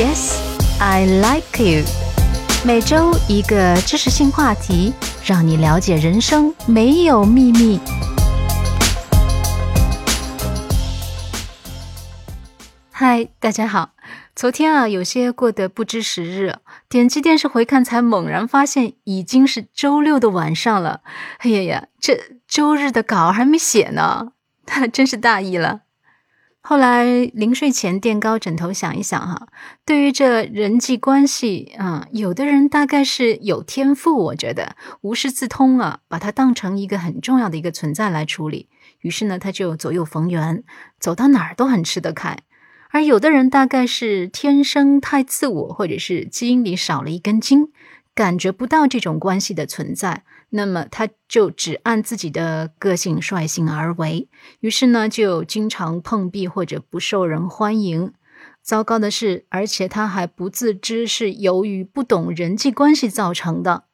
Yes, I like you。每周一个知识性话题，让你了解人生没有秘密。嗨，大家好。昨天啊，有些过得不知时日，点击电视回看，才猛然发现已经是周六的晚上了。哎呀呀，这周日的稿还没写呢，真是大意了。后来临睡前垫高枕头想一想哈，对于这人际关系啊，有的人大概是有天赋，我觉得无师自通啊，把它当成一个很重要的一个存在来处理。于是呢，他就左右逢源，走到哪儿都很吃得开。而有的人大概是天生太自我，或者是基因里少了一根筋，感觉不到这种关系的存在。那么他就只按自己的个性率性而为，于是呢就经常碰壁或者不受人欢迎。糟糕的是，而且他还不自知是由于不懂人际关系造成的。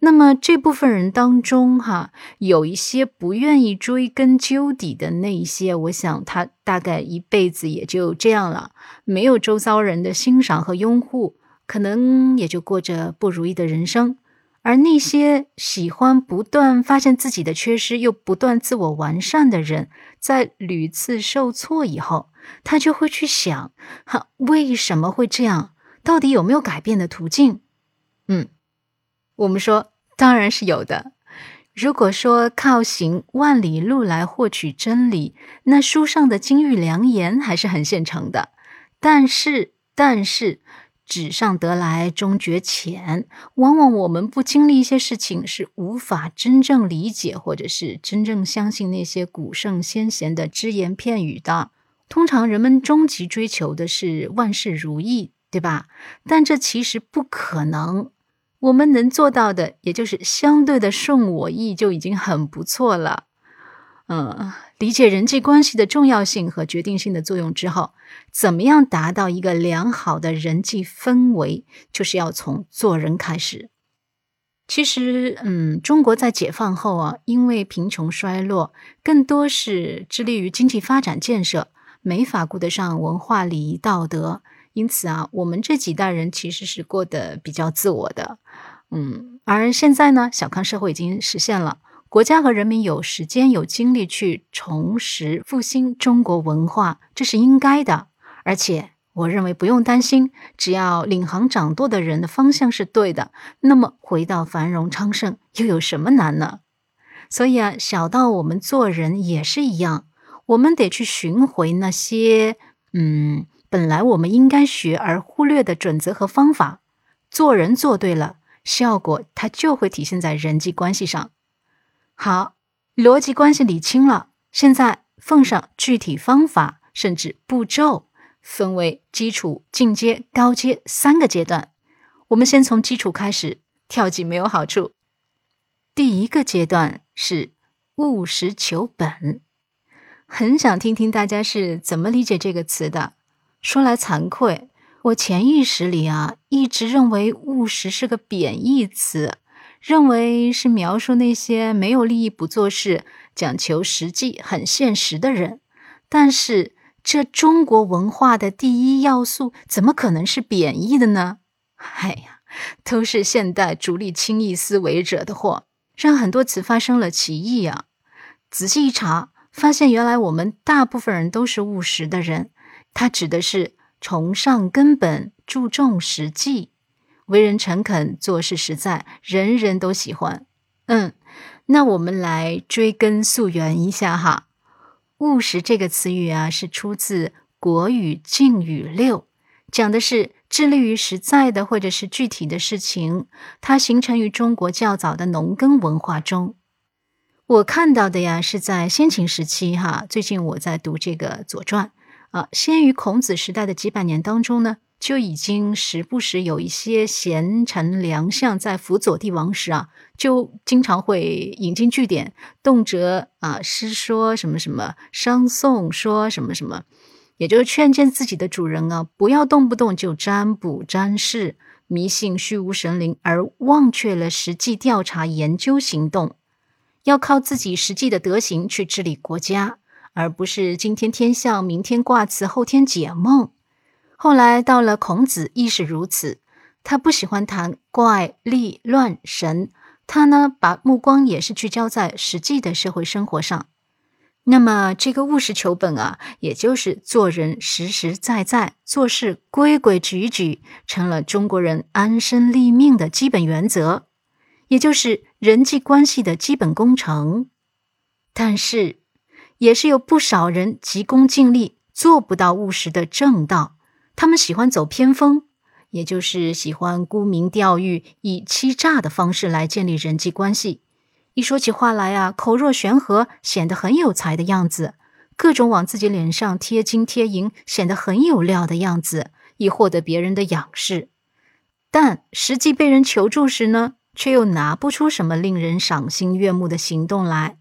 那么这部分人当中，哈，有一些不愿意追根究底的那一些，我想他大概一辈子也就这样了，没有周遭人的欣赏和拥护，可能也就过着不如意的人生。而那些喜欢不断发现自己的缺失，又不断自我完善的人，在屡次受挫以后，他就会去想：哈，为什么会这样？到底有没有改变的途径？嗯，我们说，当然是有的。如果说靠行万里路来获取真理，那书上的金玉良言还是很现成的。但是，但是。纸上得来终觉浅，往往我们不经历一些事情，是无法真正理解，或者是真正相信那些古圣先贤的只言片语的。通常人们终极追求的是万事如意，对吧？但这其实不可能。我们能做到的，也就是相对的顺我意，就已经很不错了。嗯，理解人际关系的重要性和决定性的作用之后，怎么样达到一个良好的人际氛围，就是要从做人开始。其实，嗯，中国在解放后啊，因为贫穷衰落，更多是致力于经济发展建设，没法顾得上文化礼仪道德，因此啊，我们这几代人其实是过得比较自我的。嗯，而现在呢，小康社会已经实现了。国家和人民有时间、有精力去重拾、复兴中国文化，这是应该的。而且，我认为不用担心，只要领航掌舵的人的方向是对的，那么回到繁荣昌盛又有什么难呢？所以啊，小到我们做人也是一样，我们得去寻回那些嗯，本来我们应该学而忽略的准则和方法。做人做对了，效果它就会体现在人际关系上。好，逻辑关系理清了，现在奉上具体方法，甚至步骤，分为基础、进阶、高阶三个阶段。我们先从基础开始，跳级没有好处。第一个阶段是务实求本，很想听听大家是怎么理解这个词的。说来惭愧，我潜意识里啊，一直认为务实是个贬义词。认为是描述那些没有利益不做事、讲求实际、很现实的人，但是这中国文化的第一要素怎么可能是贬义的呢？哎呀，都是现代逐利轻易思维惹的祸，让很多词发生了歧义啊！仔细一查，发现原来我们大部分人都是务实的人，它指的是崇尚根本、注重实际。为人诚恳，做事实在，人人都喜欢。嗯，那我们来追根溯源一下哈。务实这个词语啊，是出自《国语·敬语六》，讲的是致力于实在的或者是具体的事情。它形成于中国较早的农耕文化中。我看到的呀，是在先秦时期哈。最近我在读这个《左传》啊，先于孔子时代的几百年当中呢。就已经时不时有一些贤臣良相在辅佐帝王时啊，就经常会引经据典，动辄啊诗说什么什么，商颂说什么什么，也就是劝谏自己的主人啊，不要动不动就占卜占事，迷信虚无神灵，而忘却了实际调查研究行动，要靠自己实际的德行去治理国家，而不是今天天象，明天卦辞，后天解梦。后来到了孔子亦是如此，他不喜欢谈怪力乱神，他呢把目光也是聚焦在实际的社会生活上。那么这个务实求本啊，也就是做人实实在在，做事规规矩矩，成了中国人安身立命的基本原则，也就是人际关系的基本工程。但是，也是有不少人急功近利，做不到务实的正道。他们喜欢走偏锋，也就是喜欢沽名钓誉，以欺诈的方式来建立人际关系。一说起话来啊，口若悬河，显得很有才的样子；各种往自己脸上贴金贴银，显得很有料的样子，以获得别人的仰视。但实际被人求助时呢，却又拿不出什么令人赏心悦目的行动来。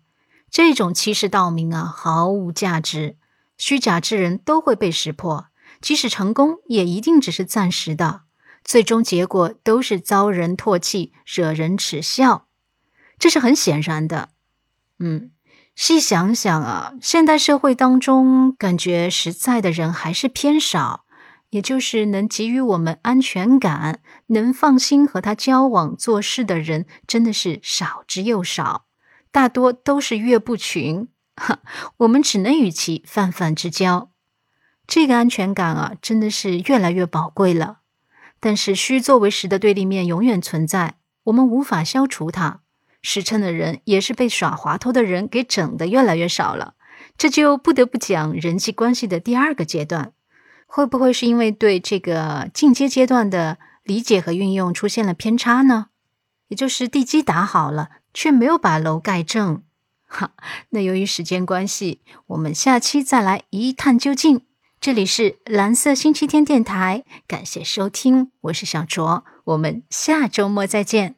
这种欺世盗名啊，毫无价值。虚假之人都会被识破。即使成功，也一定只是暂时的，最终结果都是遭人唾弃、惹人耻笑，这是很显然的。嗯，细想想啊，现代社会当中，感觉实在的人还是偏少，也就是能给予我们安全感、能放心和他交往做事的人，真的是少之又少，大多都是岳不群。哈，我们只能与其泛泛之交。这个安全感啊，真的是越来越宝贵了。但是虚作为实的对立面永远存在，我们无法消除它。实诚的人也是被耍滑头的人给整的越来越少了。这就不得不讲人际关系的第二个阶段，会不会是因为对这个进阶阶段的理解和运用出现了偏差呢？也就是地基打好了，却没有把楼盖正。哈，那由于时间关系，我们下期再来一探究竟。这里是蓝色星期天电台，感谢收听，我是小卓，我们下周末再见。